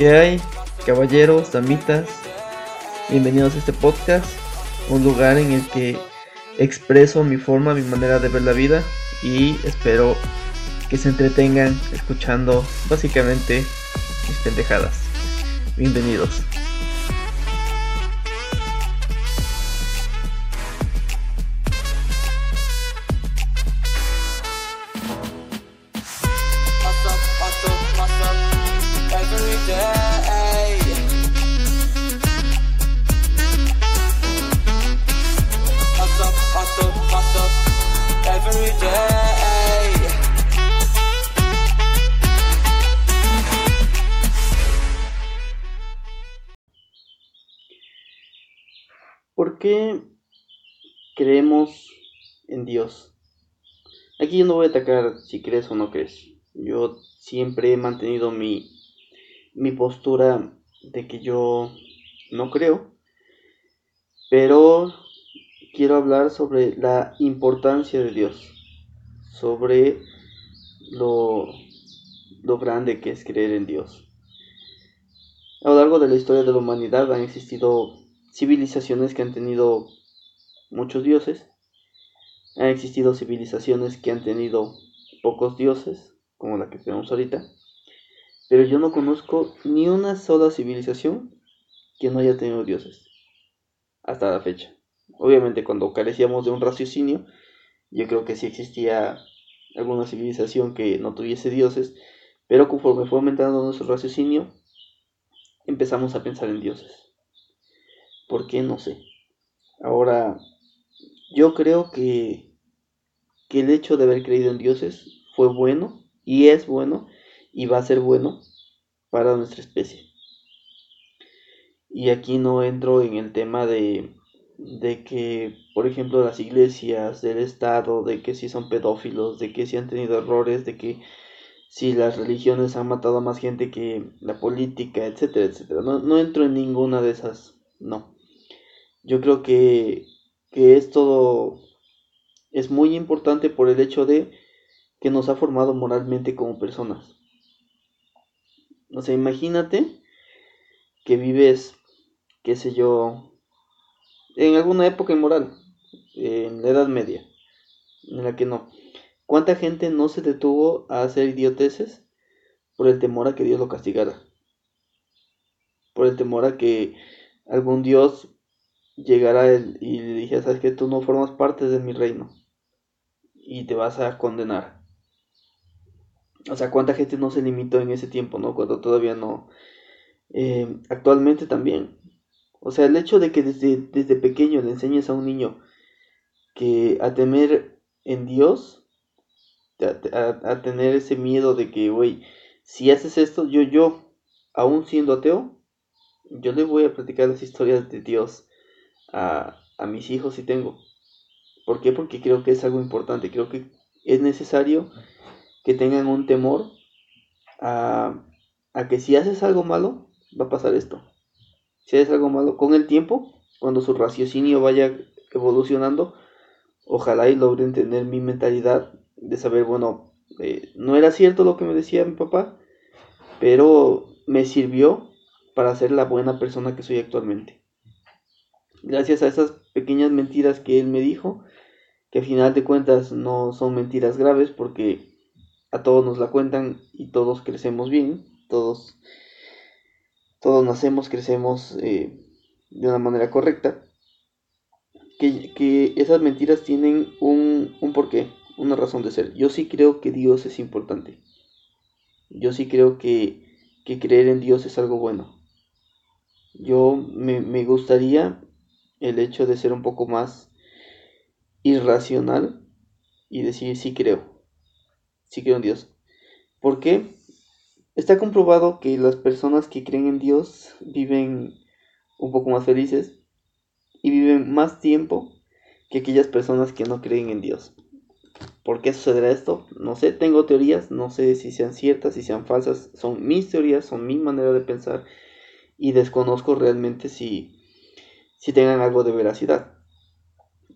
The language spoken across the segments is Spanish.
¿Qué hay, caballeros, damitas? Bienvenidos a este podcast, un lugar en el que expreso mi forma, mi manera de ver la vida y espero que se entretengan escuchando básicamente mis pendejadas. Bienvenidos. Qué creemos en Dios? Aquí yo no voy a atacar si crees o no crees. Yo siempre he mantenido mi, mi postura de que yo no creo. Pero quiero hablar sobre la importancia de Dios. Sobre lo, lo grande que es creer en Dios. A lo largo de la historia de la humanidad han existido civilizaciones que han tenido muchos dioses. Han existido civilizaciones que han tenido pocos dioses, como la que tenemos ahorita. Pero yo no conozco ni una sola civilización que no haya tenido dioses. Hasta la fecha. Obviamente cuando carecíamos de un raciocinio, yo creo que sí existía alguna civilización que no tuviese dioses. Pero conforme fue aumentando nuestro raciocinio, empezamos a pensar en dioses. ¿Por qué? No sé. Ahora, yo creo que, que el hecho de haber creído en dioses fue bueno y es bueno y va a ser bueno para nuestra especie. Y aquí no entro en el tema de, de que, por ejemplo, las iglesias, del Estado, de que si son pedófilos, de que si han tenido errores, de que si las religiones han matado a más gente que la política, etcétera, etcétera. No, no entro en ninguna de esas, no. Yo creo que, que es todo, es muy importante por el hecho de que nos ha formado moralmente como personas. O sea, imagínate que vives, qué sé yo, en alguna época inmoral, en la Edad Media, en la que no. ¿Cuánta gente no se detuvo a hacer idioteces por el temor a que Dios lo castigara? Por el temor a que algún Dios llegara él y le dijera, sabes que tú no formas parte de mi reino y te vas a condenar. O sea, cuánta gente no se limitó en ese tiempo, ¿no? Cuando todavía no. Eh, actualmente también. O sea, el hecho de que desde, desde pequeño le enseñes a un niño que a temer en Dios, a, a- a tener ese miedo de que, güey, si haces esto, yo, yo, aún siendo ateo, yo le voy a platicar las historias de Dios a, mis hijos si tengo. ¿Por qué? Porque creo que es algo importante. Creo que es necesario que tengan un temor a, a que si haces algo malo, va a pasar esto. Si haces algo malo, con el tiempo, cuando su raciocinio vaya evolucionando, ojalá y logren tener mi mentalidad de saber, bueno, eh, no era cierto lo que me decía mi papá, pero me sirvió para ser la buena persona que soy actualmente. Gracias a esas pequeñas mentiras que él me dijo, que a final de cuentas no son mentiras graves porque a todos nos la cuentan y todos crecemos bien, todos, todos nacemos, crecemos eh, de una manera correcta, que, que esas mentiras tienen un, un porqué, una razón de ser. Yo sí creo que Dios es importante. Yo sí creo que, que creer en Dios es algo bueno. Yo me, me gustaría el hecho de ser un poco más irracional y decir sí creo, sí creo en Dios. ¿Por qué? Está comprobado que las personas que creen en Dios viven un poco más felices y viven más tiempo que aquellas personas que no creen en Dios. ¿Por qué sucederá esto? No sé, tengo teorías, no sé si sean ciertas, si sean falsas, son mis teorías, son mi manera de pensar y desconozco realmente si, si tengan algo de veracidad.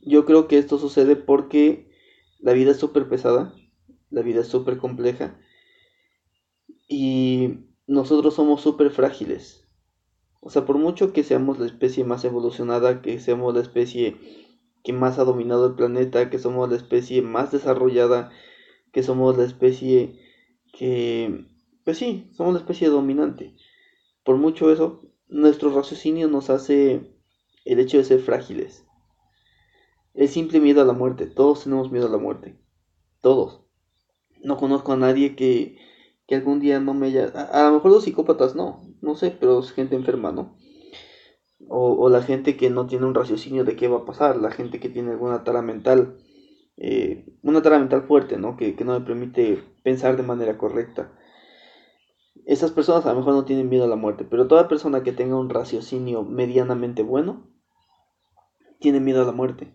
Yo creo que esto sucede porque la vida es súper pesada, la vida es súper compleja y nosotros somos súper frágiles. O sea, por mucho que seamos la especie más evolucionada, que seamos la especie que más ha dominado el planeta, que somos la especie más desarrollada, que somos la especie que, pues sí, somos la especie dominante. Por mucho eso, nuestro raciocinio nos hace el hecho de ser frágiles. El simple miedo a la muerte. Todos tenemos miedo a la muerte. Todos. No conozco a nadie que, que algún día no me haya... A, a lo mejor los psicópatas no, no sé, pero es gente enferma, ¿no? O, o la gente que no tiene un raciocinio de qué va a pasar, la gente que tiene alguna tara mental, eh, una tara mental fuerte, ¿no? Que, que no le permite pensar de manera correcta. Esas personas a lo mejor no tienen miedo a la muerte, pero toda persona que tenga un raciocinio medianamente bueno, tiene miedo a la muerte.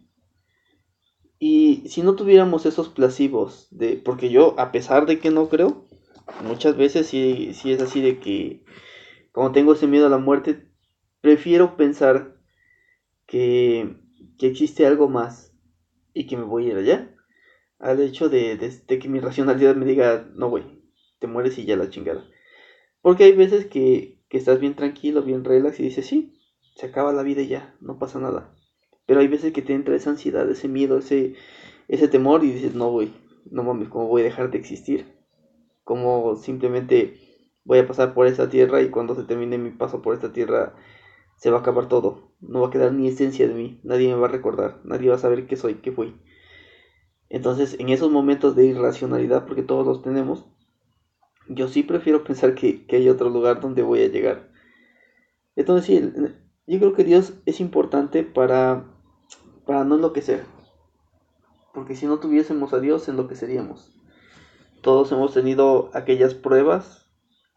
Y si no tuviéramos esos placivos de, porque yo, a pesar de que no creo, muchas veces sí, sí es así de que, como tengo ese miedo a la muerte, prefiero pensar que, que existe algo más y que me voy a ir allá, al hecho de que mi racionalidad me diga, no, güey, te mueres y ya la chingada. Porque hay veces que, que estás bien tranquilo, bien relax y dices, sí, se acaba la vida y ya, no pasa nada. Pero hay veces que te entra esa ansiedad, ese miedo, ese, ese temor y dices, no, güey, no mames, ¿cómo voy a dejar de existir? ¿Cómo simplemente voy a pasar por esta tierra y cuando se termine mi paso por esta tierra se va a acabar todo? No va a quedar ni esencia de mí, nadie me va a recordar, nadie va a saber qué soy, qué fui. Entonces, en esos momentos de irracionalidad, porque todos los tenemos, yo sí prefiero pensar que, que hay otro lugar donde voy a llegar. Entonces, sí, yo creo que Dios es importante para, para no enloquecer. Porque si no tuviésemos a Dios, enloqueceríamos. Todos hemos tenido aquellas pruebas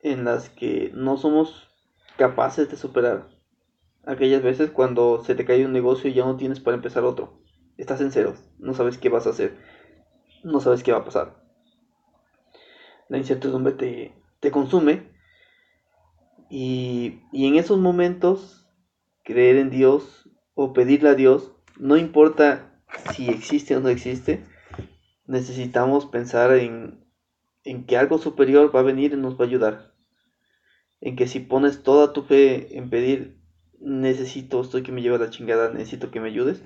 en las que no somos capaces de superar. Aquellas veces cuando se te cae un negocio y ya no tienes para empezar otro. Estás en ceros, no sabes qué vas a hacer, no sabes qué va a pasar. La incertidumbre te, te consume y, y en esos momentos creer en Dios o pedirle a Dios, no importa si existe o no existe, necesitamos pensar en, en que algo superior va a venir y nos va a ayudar. En que si pones toda tu fe en pedir, necesito, estoy que me lleva la chingada, necesito que me ayudes,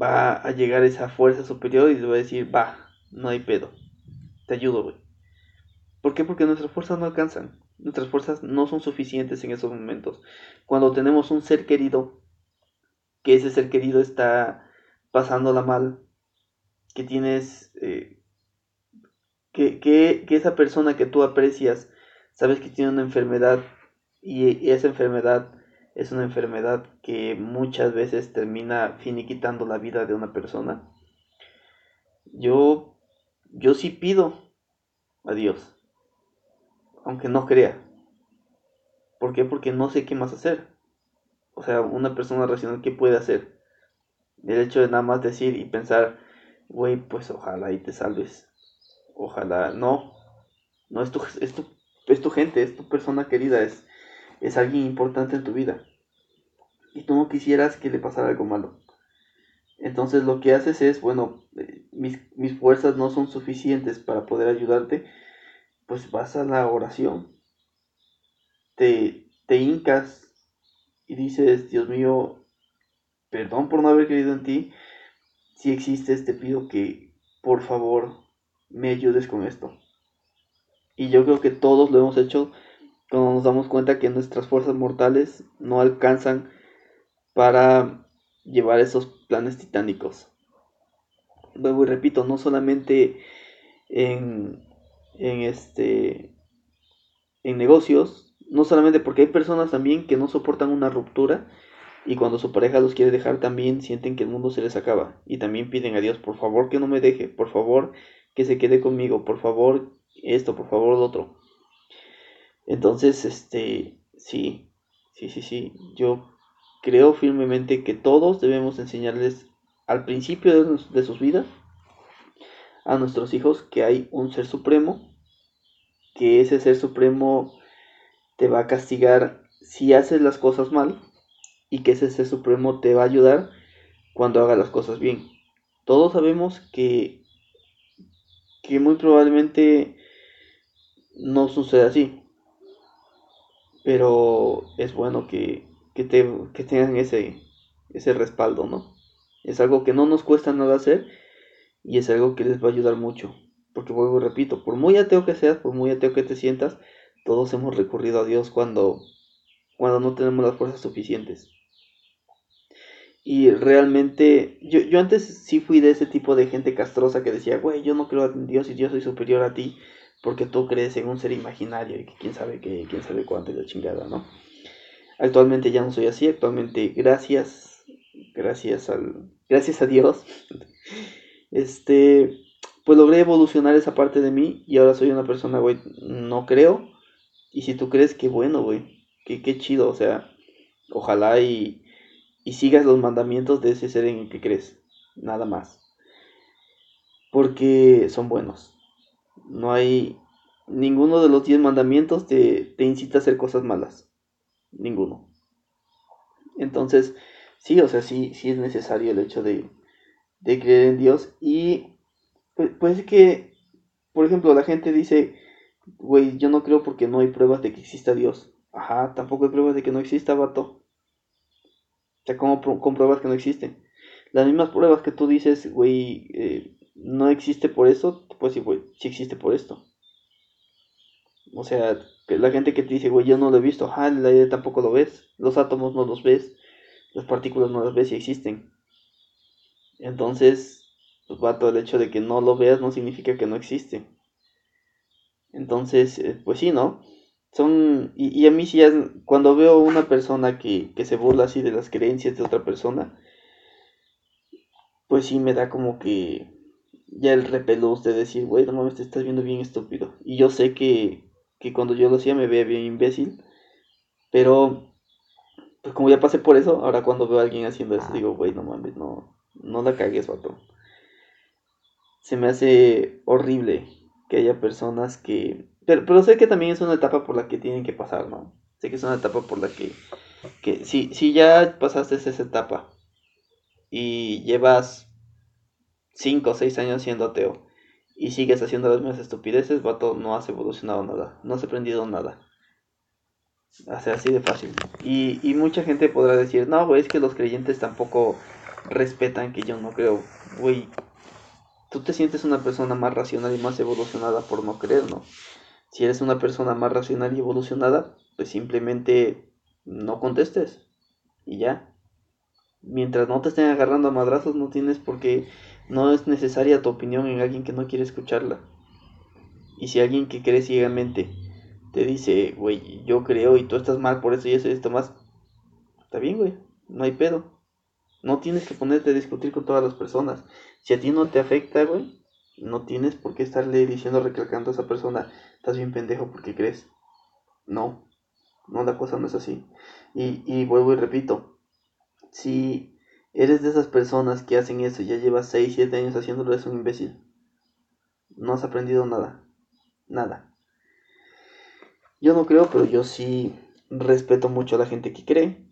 va a llegar esa fuerza superior y le va a decir, va, no hay pedo, te ayudo, güey. ¿Por qué? Porque nuestras fuerzas no alcanzan, nuestras fuerzas no son suficientes en esos momentos. Cuando tenemos un ser querido, que ese ser querido está pasándola mal, que tienes, eh, que, que, que, esa persona que tú aprecias, sabes que tiene una enfermedad y esa enfermedad es una enfermedad que muchas veces termina finiquitando la vida de una persona. Yo, yo sí pido a Dios, aunque no crea. ¿Por qué? Porque no sé qué más hacer. O sea, una persona racional, ¿qué puede hacer? El hecho de nada más decir y pensar, güey, pues ojalá y te salves. Ojalá, no. No, es tu, es es tu gente, es tu persona querida, es, es alguien importante en tu vida. Y tú no quisieras que le pasara algo malo. Entonces lo que haces es, bueno, eh, mis, mis fuerzas no son suficientes para poder ayudarte, pues vas a la oración. Te, te hincas y dices, Dios mío, perdón por no haber creído en ti. Si existes, te pido que por favor me ayudes con esto. Y yo creo que todos lo hemos hecho cuando nos damos cuenta que nuestras fuerzas mortales no alcanzan para llevar esos planes titánicos. Luego y repito, no solamente en, en este en negocios, no solamente porque hay personas también que no soportan una ruptura y cuando su pareja los quiere dejar también sienten que el mundo se les acaba y también piden a Dios, por favor que no me deje, por favor que se quede conmigo, por favor esto, por favor lo otro. Entonces, este, sí, sí, sí, sí, yo creo firmemente que todos debemos enseñarles al principio de, de sus vidas a nuestros hijos que hay un ser supremo, que ese ser supremo te va a castigar si haces las cosas mal y que ese ser supremo te va a ayudar cuando hagas las cosas bien. Todos sabemos que, que muy probablemente no sucede así. pero es bueno que, que, te, que tengan ese, ese respaldo, ¿no? Es algo que no nos cuesta nada hacer y es algo que les va a ayudar mucho. Porque vuelvo repito, por muy ateo que seas, por muy ateo que te sientas, todos hemos recurrido a Dios cuando, cuando no tenemos las fuerzas suficientes. Y realmente, yo, yo antes sí fui de ese tipo de gente castrosa que decía, güey, yo no creo en Dios y yo soy superior a ti porque tú crees en un ser imaginario y quién sabe qué, quién sabe cuánto chingada, ¿no? Actualmente ya no soy así, actualmente gracias, gracias al, gracias a Dios, este, pues logré evolucionar esa parte de mí y ahora soy una persona, güey, no creo, y si tú crees, qué bueno, güey, qué, qué chido, o sea, ojalá y, y sigas los mandamientos de ese ser en el que crees, nada más, porque son buenos, no hay, ninguno de los diez mandamientos te, te incita a hacer cosas malas, ninguno. Entonces, sí, o sea, sí, sí es necesario el hecho de, de creer en Dios y pues, pues es que, por ejemplo, la gente dice, güey, yo no creo porque no hay pruebas de que exista Dios. Ajá, tampoco hay pruebas de que no exista, vato. O sea, ¿cómo compruebas que no existe? Las mismas pruebas que tú dices, güey, eh, no existe por eso, pues sí, güey, sí existe por esto. O sea, que la gente que te dice, güey, yo no lo he visto, ajá, el aire tampoco lo ves, los átomos no los ves, las partículas no las ves y existen. Entonces, pues vato, el hecho de que no lo veas no significa que no existe. Entonces, eh, pues sí, ¿no? Son, y, y a mí sí, es- cuando veo una persona que, que se burla así de las creencias de otra persona, pues sí me da como que ya el repelús de decir, güey, no mames, te estás viendo bien estúpido. Y yo sé que, que cuando yo lo hacía me veía bien imbécil, pero pues como ya pasé por eso, ahora cuando veo a alguien haciendo eso digo, güey, no mames, no, no la cagues, vato. Se me hace horrible que haya personas que... Pero, pero sé que también es una etapa por la que tienen que pasar, ¿no? Sé que es una etapa por la que... que si, si ya pasaste esa etapa y llevas 5 o 6 años siendo ateo y sigues haciendo las mismas estupideces, vato, no has evolucionado nada, no has aprendido nada. O así de fácil. Y, y mucha gente podrá decir, no, güey, es que los creyentes tampoco respetan que yo no creo. Güey, tú te sientes una persona más racional y más evolucionada por no creer, ¿no? Si eres una persona más racional y evolucionada, pues simplemente no contestes. Y ya. Mientras no te estén agarrando a madrazos, no tienes por qué, no es necesaria tu opinión en alguien que no quiere escucharla. Y si alguien que cree ciegamente te dice, güey, yo creo y tú estás mal por eso y eso y esto más, está bien, güey, no hay pedo. No tienes que ponerte a discutir con todas las personas. Si a ti no te afecta, güey, no tienes por qué estarle diciendo, recalcando a esa persona, estás bien pendejo porque crees. No, no, la cosa no es así. Y, y vuelvo y repito, si eres de esas personas que hacen eso y ya llevas 6, 7 años haciéndolo, eres un imbécil. No has aprendido nada. Nada. Yo no creo, pero yo sí respeto mucho a la gente que cree.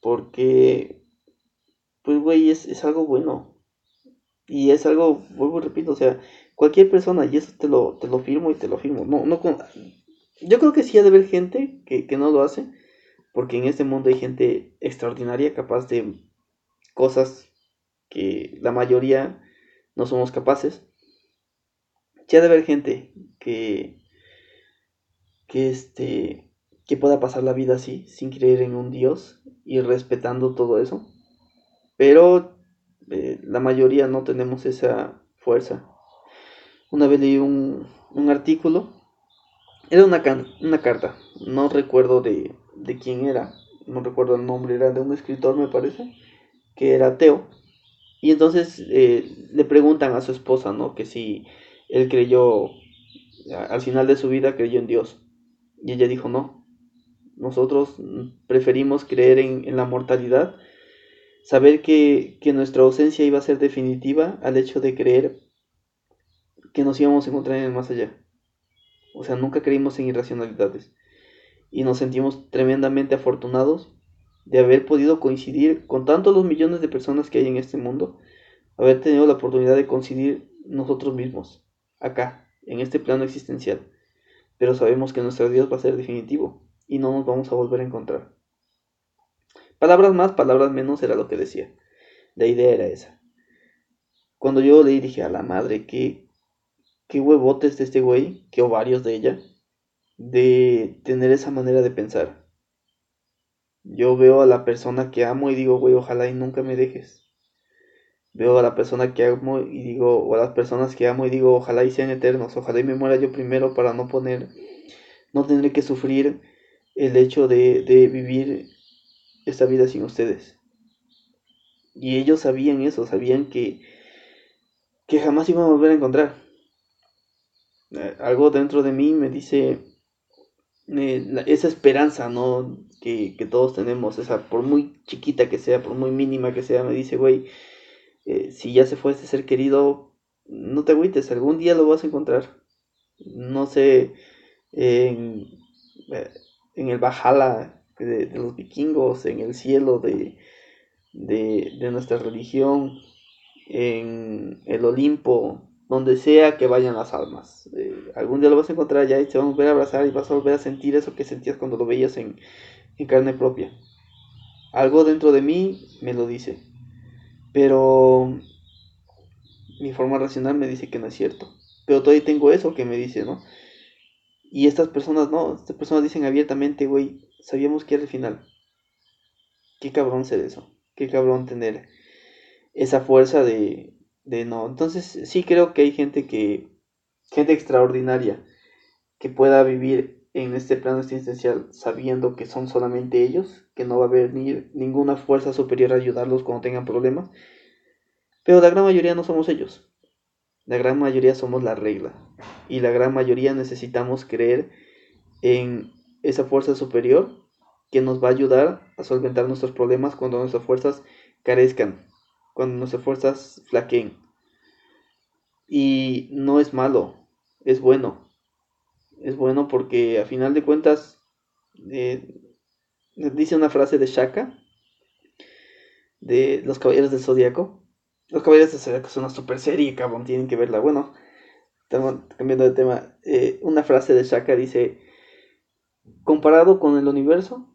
Porque, pues, güey, es, es algo bueno. Y es algo, vuelvo y repito, o sea, cualquier persona, y eso te lo, te lo firmo y te lo firmo. No, no con- Yo creo que sí ha de haber gente que, que no lo hace, porque en este mundo hay gente extraordinaria, capaz de cosas que la mayoría no somos capaces. Sí ha de haber gente que, que este, que pueda pasar la vida así, sin creer en un Dios y respetando todo eso. Pero eh, la mayoría no tenemos esa fuerza. Una vez leí un, un artículo, era una, una carta, no recuerdo de, de quién era, no recuerdo el nombre, era de un escritor me parece, que era ateo. Y entonces eh, le preguntan a su esposa, ¿no? Que si él creyó, al final de su vida creyó en Dios. Y ella dijo, no, nosotros preferimos creer en, en la mortalidad, saber que, que nuestra ausencia iba a ser definitiva al hecho de creer que nos íbamos a encontrar en el más allá. O sea, nunca creímos en irracionalidades. Y nos sentimos tremendamente afortunados de haber podido coincidir con tantos los millones de personas que hay en este mundo, haber tenido la oportunidad de coincidir nosotros mismos, acá, en este plano existencial. Pero sabemos que nuestro Dios va a ser definitivo. y no nos vamos a volver a encontrar. Palabras más, palabras menos era lo que decía. La idea era esa. Cuando yo leí dije, a la madre, qué, qué huevotes de este güey, qué ovarios de ella, de tener esa manera de pensar. Yo veo a la persona que amo y digo, güey, ojalá y nunca me dejes. Veo a la persona que amo y digo, o a las personas que amo y digo, ojalá y sean eternos, ojalá y me muera yo primero para no poner, no tener que sufrir el hecho de, de vivir esta vida sin ustedes. Y ellos sabían eso, sabían que, que jamás iban a volver a encontrar. Eh, algo dentro de mí me dice eh, esa esperanza, ¿no? Que, que todos tenemos, esa, por muy chiquita que sea, por muy mínima que sea, me dice, güey, eh, si ya se fue ese ser querido, no te agüites, algún día lo vas a encontrar. No sé, en, en el Valhalla de, los vikingos, en el cielo de, de, de nuestra religión, en el Olimpo, donde sea que vayan las almas. Eh, algún día lo vas a encontrar allá y te van a volver a abrazar y vas a volver a sentir eso que sentías cuando lo veías en, en carne propia. Algo dentro de mí me lo dice, pero mi forma racional me dice que no es cierto. Pero todavía tengo eso que me dice, ¿no? Y estas personas no, estas personas dicen abiertamente, güey, sabíamos que era el final. Qué cabrón ser eso, qué cabrón tener esa fuerza de, de no. Entonces sí creo que hay gente que, gente extraordinaria, que pueda vivir en este plano existencial sabiendo que son solamente ellos, que no va a haber ni, ninguna fuerza superior a ayudarlos cuando tengan problemas. Pero la gran mayoría no somos ellos. La gran mayoría somos la regla. Y la gran mayoría necesitamos creer en esa fuerza superior que nos va a ayudar a solventar nuestros problemas cuando nuestras fuerzas carezcan, cuando nuestras fuerzas flaqueen. Y no es malo, es bueno. Es bueno porque a final de cuentas eh, dice una frase de Shaka de los caballeros del zodiaco. Los caballeros del zodiaco es una super serie, cabrón, tienen que verla. Bueno, estamos cambiando de tema. Eh, una frase de Shaka dice: Comparado con el universo,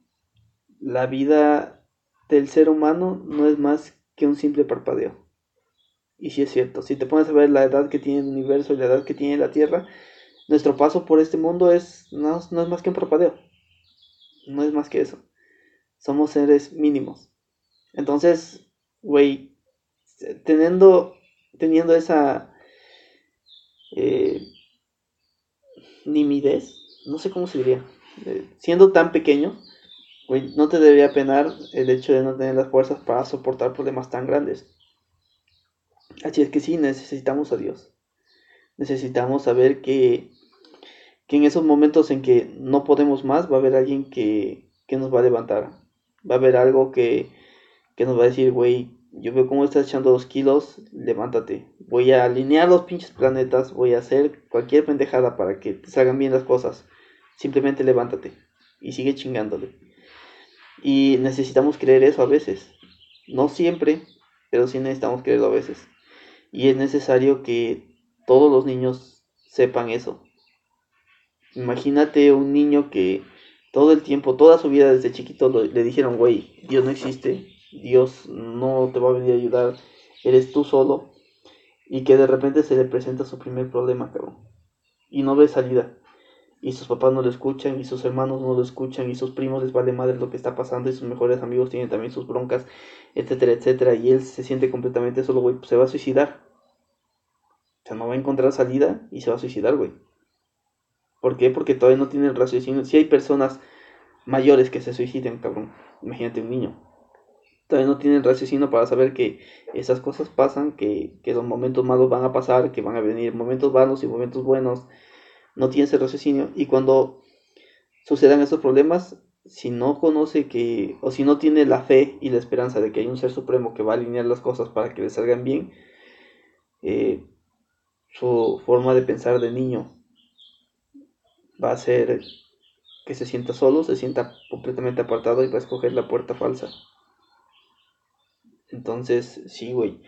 la vida del ser humano no es más que un simple parpadeo. Y sí es cierto, si te pones a ver la edad que tiene el universo y la edad que tiene la Tierra, nuestro paso por este mundo es no, no es más que un parpadeo. No es más que eso. Somos seres mínimos. Entonces, güey, teniendo, teniendo esa eh, nimidez, no sé cómo se diría, siendo tan pequeño, güey, no te debería penar el hecho de no tener las fuerzas para soportar problemas tan grandes. Así es que sí, necesitamos a Dios. Necesitamos saber que, que en esos momentos en que no podemos más, va a haber alguien que, que nos va a levantar. Va a haber algo que, que nos va a decir, güey, yo veo cómo estás echando dos kilos, levántate. Voy a alinear los pinches planetas, voy a hacer cualquier pendejada para que te salgan bien las cosas. Simplemente levántate y sigue chingándole. Y necesitamos creer eso a veces. No siempre, pero sí necesitamos creerlo a veces. Y es necesario que todos los niños sepan eso. Imagínate un niño que todo el tiempo, toda su vida desde chiquito le dijeron, güey, Dios no existe, Dios no te va a venir a ayudar, eres tú solo. Y que de repente se le presenta su primer problema, cabrón. Y no ve salida. Y sus papás no lo escuchan, y sus hermanos no lo escuchan, y sus primos les vale madre lo que está pasando, y sus mejores amigos tienen también sus broncas, etcétera, etcétera. Y él se siente completamente solo, güey, pues se va a suicidar. O sea, no va a encontrar salida y se va a suicidar, güey. ¿Por qué? Porque todavía no tiene el raciocinio. Si hay personas mayores que se suiciden, cabrón, imagínate un niño. Todavía no tiene el raciocinio para saber que esas cosas pasan, que, que los momentos malos van a pasar, que van a venir momentos malos y momentos buenos. No tiene ese raciocinio. Y cuando sucedan esos problemas, si no conoce que, o si no tiene la fe y la esperanza de que hay un ser supremo que va a alinear las cosas para que le salgan bien, eh, su forma de pensar de niño va a ser que se sienta solo, se sienta completamente apartado y va a escoger la puerta falsa. Entonces, sí, güey,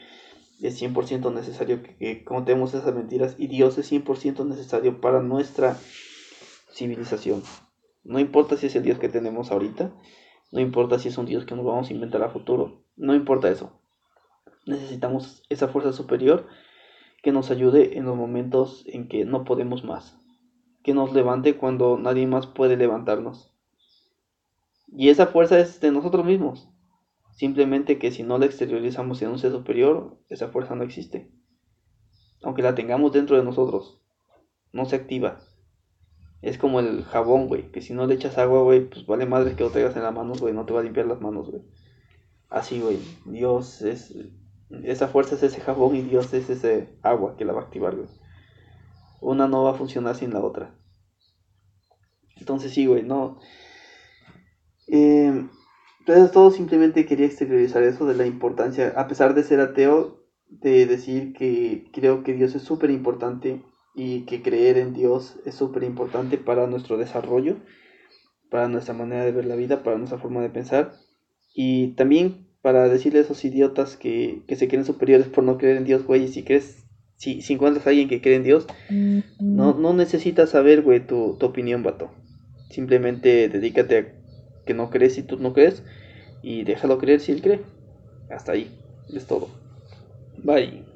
es 100% necesario que, que contemos esas mentiras y Dios es 100% necesario para nuestra civilización. No importa si es el Dios que tenemos ahorita, no importa si es un Dios que nos vamos a inventar a futuro, no importa eso. Necesitamos esa fuerza superior que nos ayude en los momentos en que no podemos más, que nos levante cuando nadie más puede levantarnos. Y esa fuerza es de nosotros mismos. Simplemente que si no la exteriorizamos en un ser superior, esa fuerza no existe. Aunque la tengamos dentro de nosotros, no se activa. Es como el jabón, güey, que si no le echas agua, güey, pues vale madre que lo traigas en las manos, güey, no te va a limpiar las manos, güey. Así, güey, Dios es... Esa fuerza es ese jabón y Dios es ese agua que la va a activar, güey. Una no va a funcionar sin la otra. Entonces sí, güey, no... Eh, entonces todo simplemente quería exteriorizar eso de la importancia, a pesar de ser ateo, de decir que creo que Dios es súper importante y que creer en Dios es súper importante para nuestro desarrollo, para nuestra manera de ver la vida, para nuestra forma de pensar y también para decirle a esos idiotas que, que se creen superiores por no creer en Dios, güey, y si crees, si, si encuentras a alguien que cree en Dios, no, no necesitas saber, güey, tu, tu opinión, vato. Simplemente dedícate a que no crees si tú no crees y déjalo creer si él cree. Hasta ahí, es todo. Bye.